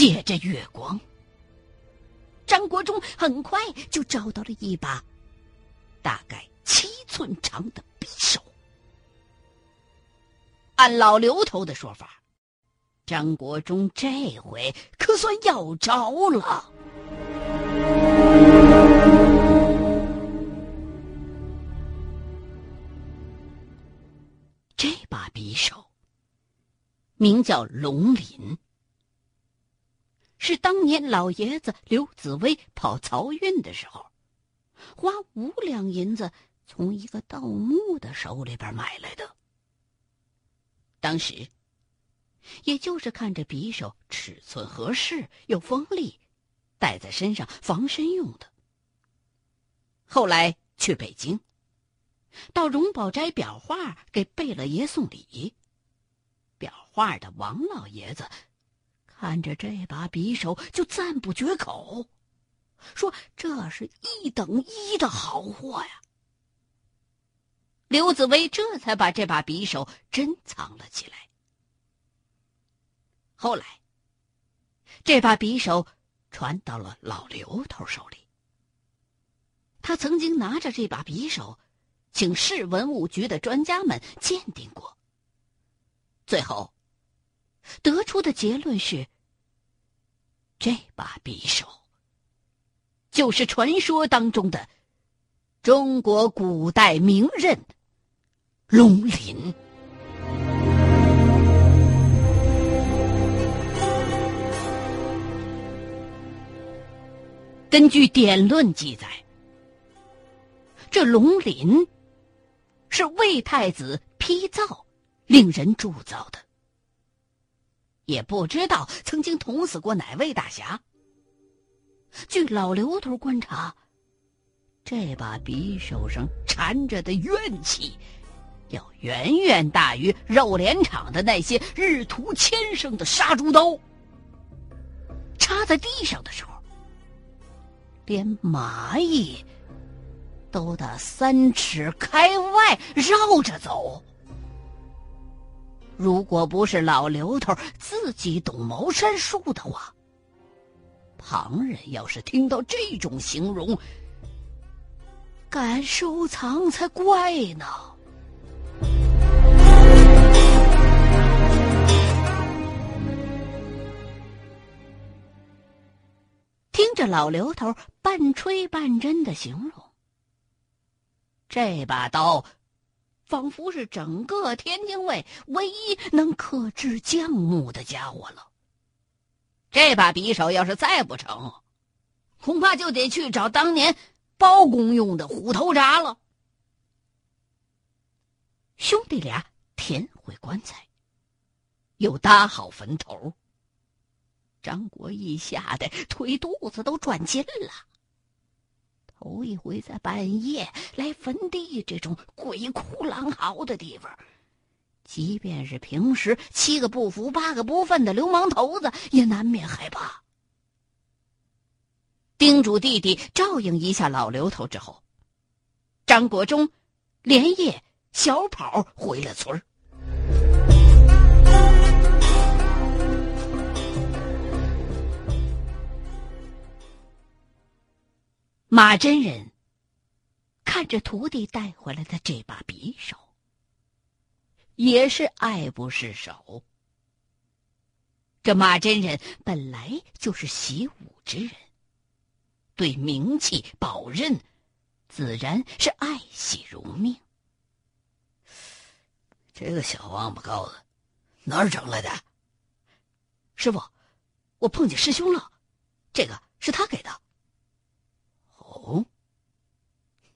借着月光，张国忠很快就找到了一把大概七寸长的匕首。按老刘头的说法，张国忠这回可算要着了。这把匕首名叫龙鳞，是当年老爷子刘紫薇跑漕运的时候，花五两银子从一个盗墓的手里边买来的。当时，也就是看着匕首尺寸合适又锋利，带在身上防身用的。后来去北京。到荣宝斋裱画给贝勒爷送礼，裱画的王老爷子看着这把匕首就赞不绝口，说这是一等一的好货呀。刘紫薇这才把这把匕首珍藏了起来。后来，这把匕首传到了老刘头手里，他曾经拿着这把匕首。请市文物局的专家们鉴定过，最后得出的结论是：这把匕首就是传说当中的中国古代名刃龙鳞。根据典论记载，这龙鳞。是魏太子批造，令人铸造的。也不知道曾经捅死过哪位大侠。据老刘头观察，这把匕首上缠着的怨气，要远远大于肉联厂的那些日图千升的杀猪刀。插在地上的时候，连蚂蚁。都得三尺开外绕着走。如果不是老刘头自己懂茅山术的话，旁人要是听到这种形容，敢收藏才怪呢。听着老刘头半吹半真的形容。这把刀，仿佛是整个天津卫唯一能克制将木的家伙了。这把匕首要是再不成，恐怕就得去找当年包公用的虎头铡了。兄弟俩填回棺材，又搭好坟头。张国义吓得腿肚子都转筋了。头一回在半夜来坟地这种鬼哭狼嚎的地方，即便是平时七个不服八个不忿的流氓头子，也难免害怕。叮嘱弟弟照应一下老刘头之后，张国忠连夜小跑回了村儿。马真人看着徒弟带回来的这把匕首，也是爱不释手。这马真人本来就是习武之人，对名器宝刃自然是爱惜如命。这个小王八羔子哪儿整来的？师傅，我碰见师兄了，这个是他给的。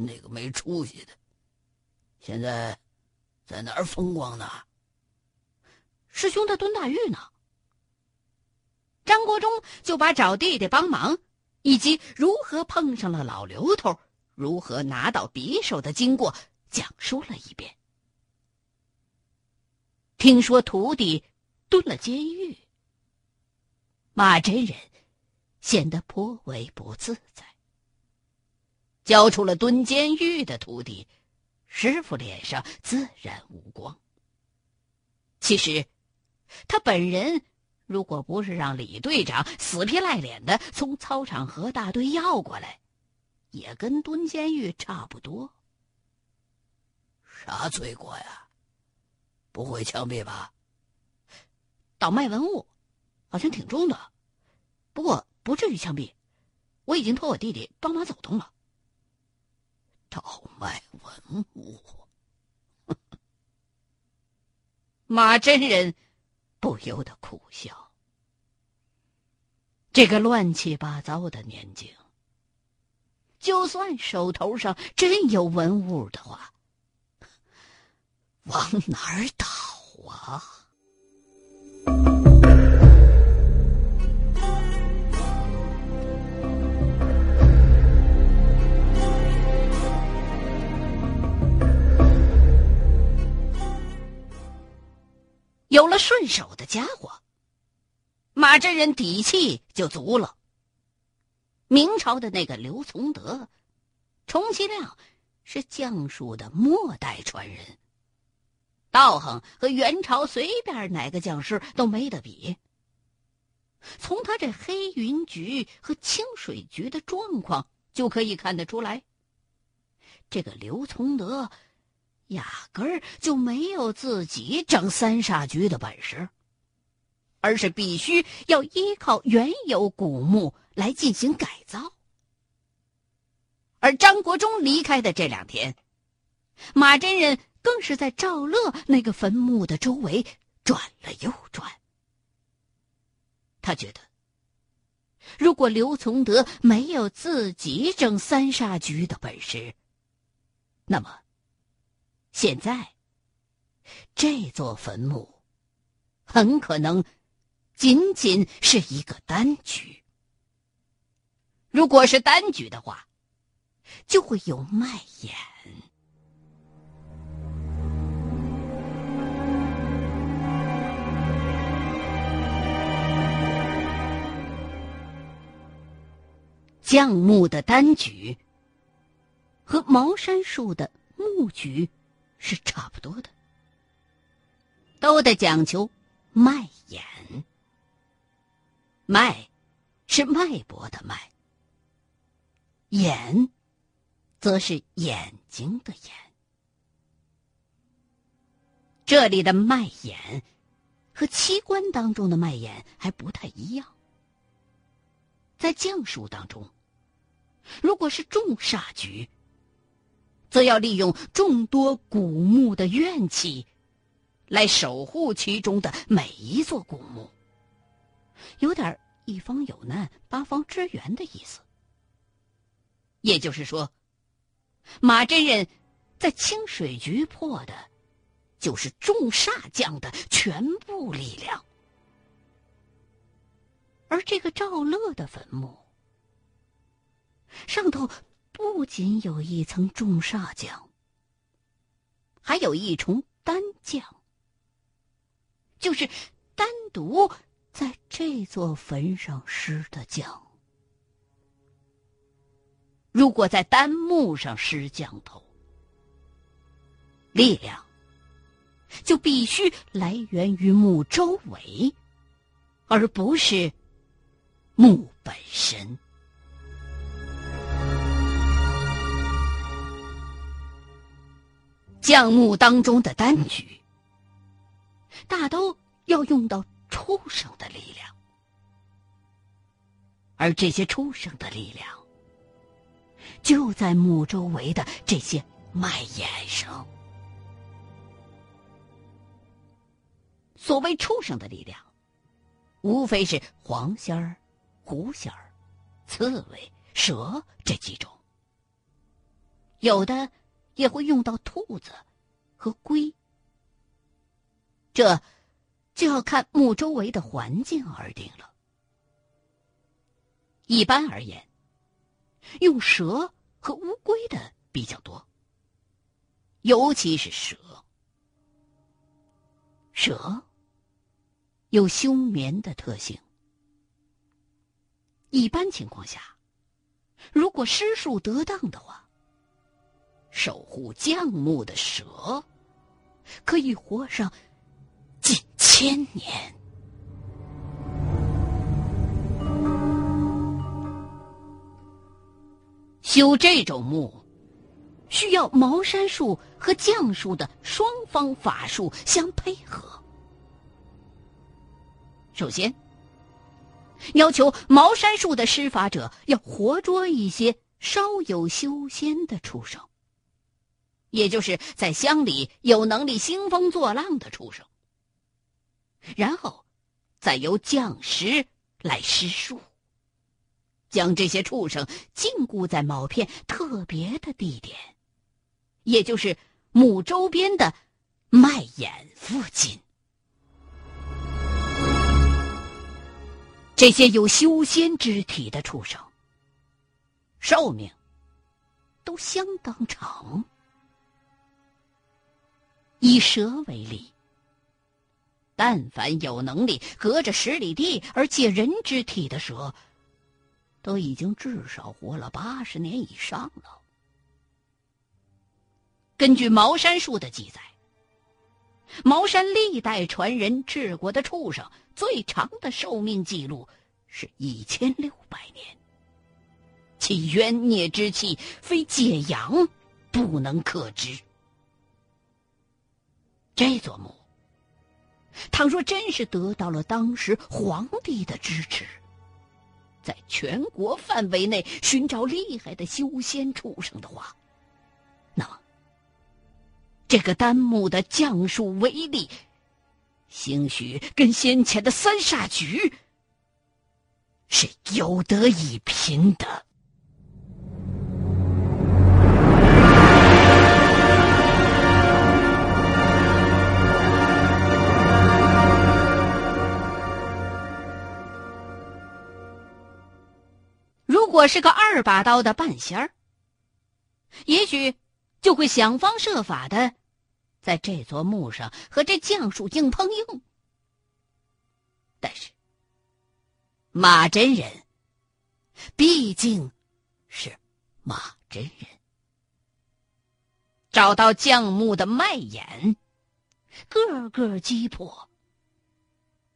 那个没出息的，现在在哪儿风光呢？师兄在蹲大狱呢。张国忠就把找弟弟帮忙，以及如何碰上了老刘头，如何拿到匕首的经过讲述了一遍。听说徒弟蹲了监狱，马真人显得颇为不自在。交出了蹲监狱的徒弟，师傅脸上自然无光。其实，他本人如果不是让李队长死皮赖脸的从操场和大队要过来，也跟蹲监狱差不多。啥罪过呀？不会枪毙吧？倒卖文物，好像挺重的，不过不至于枪毙。我已经托我弟弟帮忙走动了。倒卖文物，马真人不由得苦笑。这个乱七八糟的年景，就算手头上真有文物的话，往哪儿倒啊？有了顺手的家伙，马真人底气就足了。明朝的那个刘从德，充其量是将术的末代传人，道行和元朝随便哪个将士都没得比。从他这黑云局和清水局的状况就可以看得出来，这个刘从德。压根儿就没有自己整三煞局的本事，而是必须要依靠原有古墓来进行改造。而张国忠离开的这两天，马真人更是在赵乐那个坟墓的周围转了又转。他觉得，如果刘从德没有自己整三煞局的本事，那么。现在，这座坟墓很可能仅仅是一个单局。如果是单局的话，就会有卖眼。降木的单局和茅山术的木局。是差不多的，都得讲究脉眼。脉是脉搏的脉，眼则是眼睛的眼。这里的脉眼和器官当中的脉眼还不太一样。在将术当中，如果是重煞局。则要利用众多古墓的怨气，来守护其中的每一座古墓，有点一方有难八方支援的意思。也就是说，马真人在清水局破的，就是众煞将的全部力量，而这个赵乐的坟墓上头。不仅有一层重煞将，还有一重单将，就是单独在这座坟上施的将。如果在单木上施降头，力量就必须来源于木周围，而不是木本身。将木当中的单局，大都要用到畜生的力量，而这些畜生的力量，就在墓周围的这些脉眼上。所谓畜生的力量，无非是黄仙儿、狐仙儿、刺猬、蛇这几种，有的。也会用到兔子和龟，这就要看墓周围的环境而定了。一般而言，用蛇和乌龟的比较多，尤其是蛇。蛇有休眠的特性，一般情况下，如果施术得当的话。守护将墓的蛇，可以活上几千年。修这种墓，需要茅山术和将术的双方法术相配合。首先，要求茅山术的施法者要活捉一些稍有修仙的畜生。也就是在乡里有能力兴风作浪的畜生，然后再由降师来施术。将这些畜生禁锢在某片特别的地点，也就是墓周边的脉眼附近。这些有修仙之体的畜生，寿命都相当长。以蛇为例，但凡有能力隔着十里地而借人之体的蛇。都已经至少活了八十年以上了。根据茅山术的记载，茅山历代传人治国的畜生最长的寿命记录是一千六百年，其冤孽之气非解阳不能克之。这座墓，倘若真是得到了当时皇帝的支持。在全国范围内寻找厉害的修仙畜生的话，那么这个丹木的降术威力，兴许跟先前的三煞局是有得一拼的。果是个二把刀的半仙儿，也许就会想方设法的在这座墓上和这降术硬碰硬。但是马真人毕竟是马真人，找到降墓的脉眼，个个击破，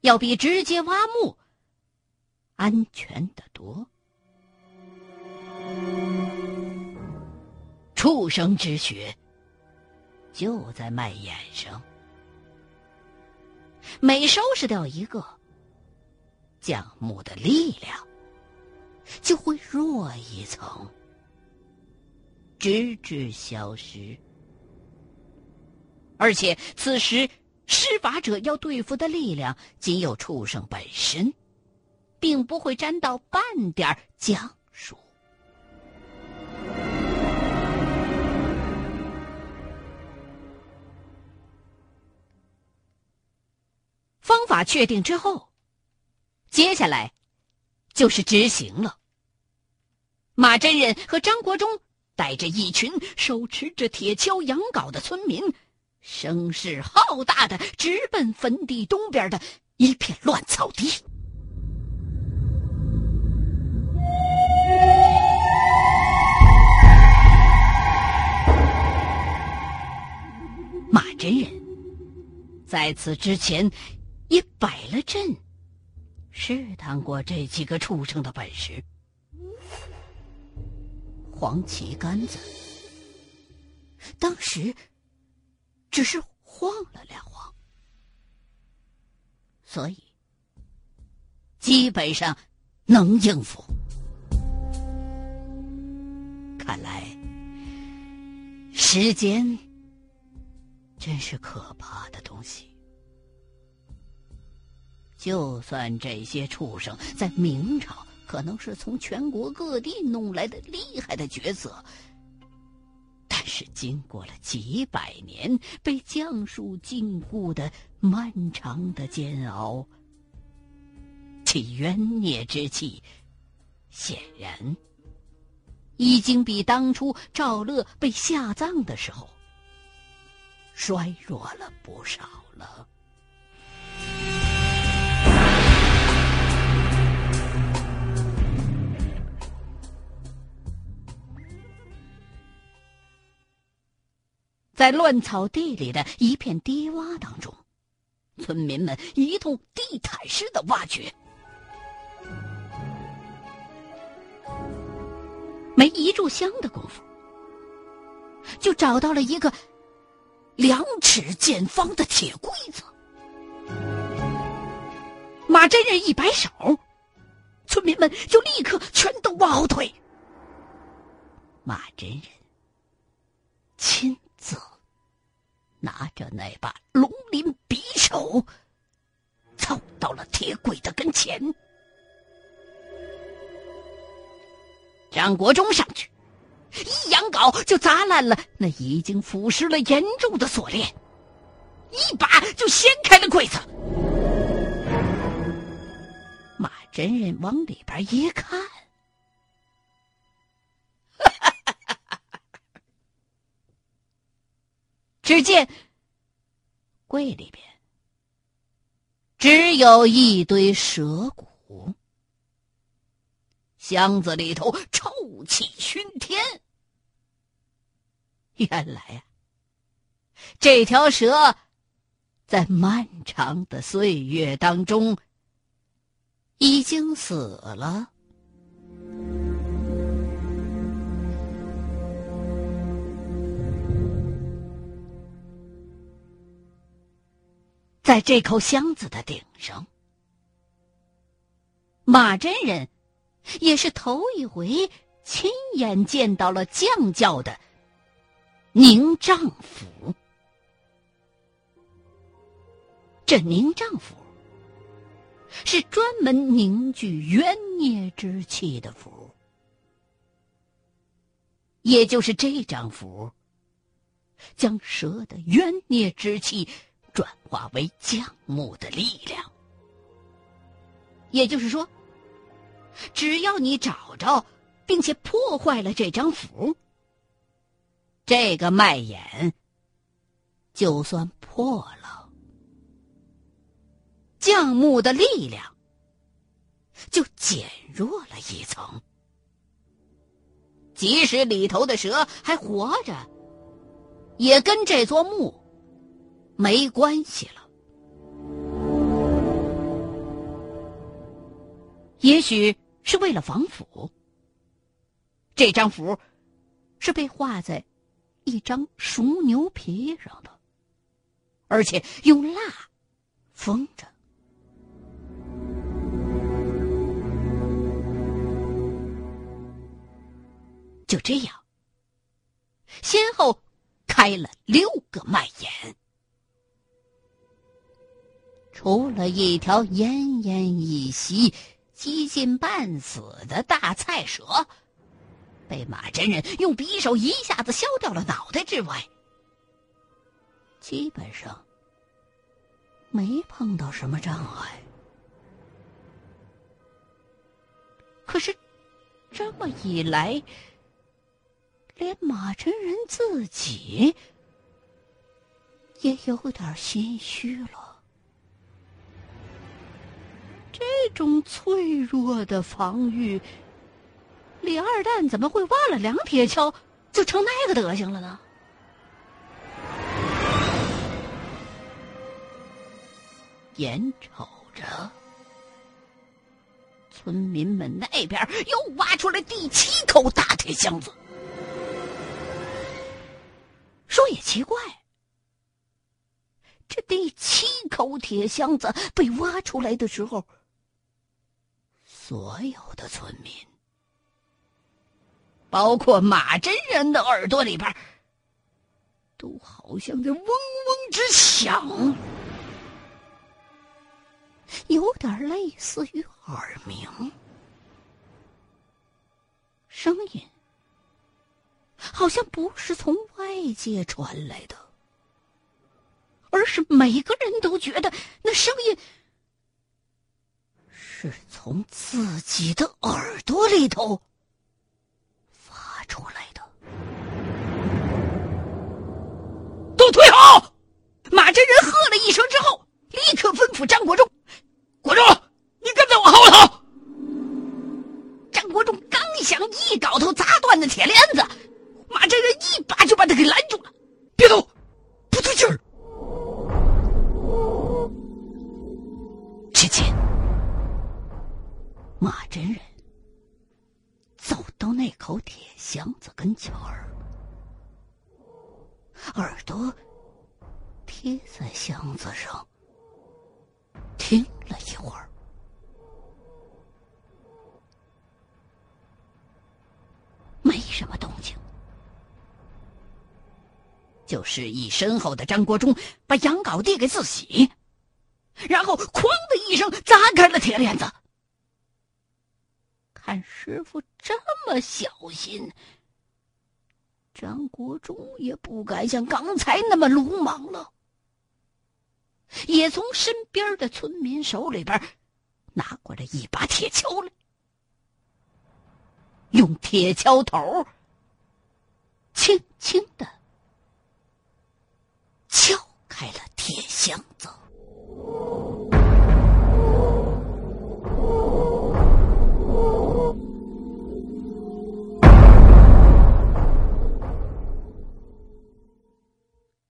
要比直接挖墓安全的多。畜生之血就在卖眼上，每收拾掉一个，降木的力量就会弱一层，直至消失。而且此时施法者要对付的力量仅有畜生本身，并不会沾到半点降。方法确定之后，接下来就是执行了。马真人和张国忠带着一群手持着铁锹、羊镐的村民，声势浩大的直奔坟地东边的一片乱草地。马真人在此之前。也摆了阵，试探过这几个畜生的本事。黄旗杆子当时只是晃了两晃，所以基本上能应付。看来时间真是可怕的东西。就算这些畜生在明朝可能是从全国各地弄来的厉害的角色，但是经过了几百年被降术禁锢的漫长的煎熬，其冤孽之气显然已经比当初赵乐被下葬的时候衰弱了不少了。在乱草地里的一片低洼当中，村民们一通地毯式的挖掘。没一炷香的功夫，就找到了一个两尺见方的铁柜子。马真人一摆手，村民们就立刻全都往后退。马真人亲自拿着那把龙鳞匕首，凑到了铁轨的跟前。张国忠上去，一仰镐就砸烂了那已经腐蚀了严重的锁链，一把就掀开了柜子。马真人往里边一看，只见柜里边只有一堆蛇骨。箱子里头臭气熏天。原来呀，这条蛇在漫长的岁月当中已经死了。在这口箱子的顶上，马真人。也是头一回亲眼见到了将教的凝丈符。这凝丈符是专门凝聚冤孽之气的符，也就是这张符，将蛇的冤孽之气转化为降木的力量。也就是说。只要你找着，并且破坏了这张符，这个脉眼就算破了，降木的力量就减弱了一层。即使里头的蛇还活着，也跟这座墓没关系了。也许。是为了防腐。这张符是被画在一张熟牛皮上的，而且用蜡封着。就这样，先后开了六个脉眼，除了一条奄奄一息。几近半死的大菜蛇，被马真人用匕首一下子削掉了脑袋之外，基本上没碰到什么障碍。可是这么一来，连马真人自己也有点心虚了。这种脆弱的防御，李二蛋怎么会挖了两铁锹就成那个德行了呢？眼瞅着村民们那边又挖出来第七口大铁箱子，说也奇怪，这第七口铁箱子被挖出来的时候。所有的村民，包括马真人的耳朵里边，都好像在嗡嗡直响，有点类似于耳鸣。声音好像不是从外界传来的，而是每个人都觉得那声音。是从自己的耳朵里头发出来的。都退好！马真人喝了一声之后，立刻吩咐张国忠：“国忠，你跟在我后头。”张国忠刚想一镐头砸断那铁链子，耳朵贴在箱子上，听了一会儿，没什么动静。就是一身后的张国忠把羊羔递给自己，然后“哐”的一声砸开了铁链子。看师傅这么小心，张国忠也不敢像刚才那么鲁莽了，也从身边的村民手里边拿过来一把铁锹来，用铁锹头轻轻的。敲开了铁箱子。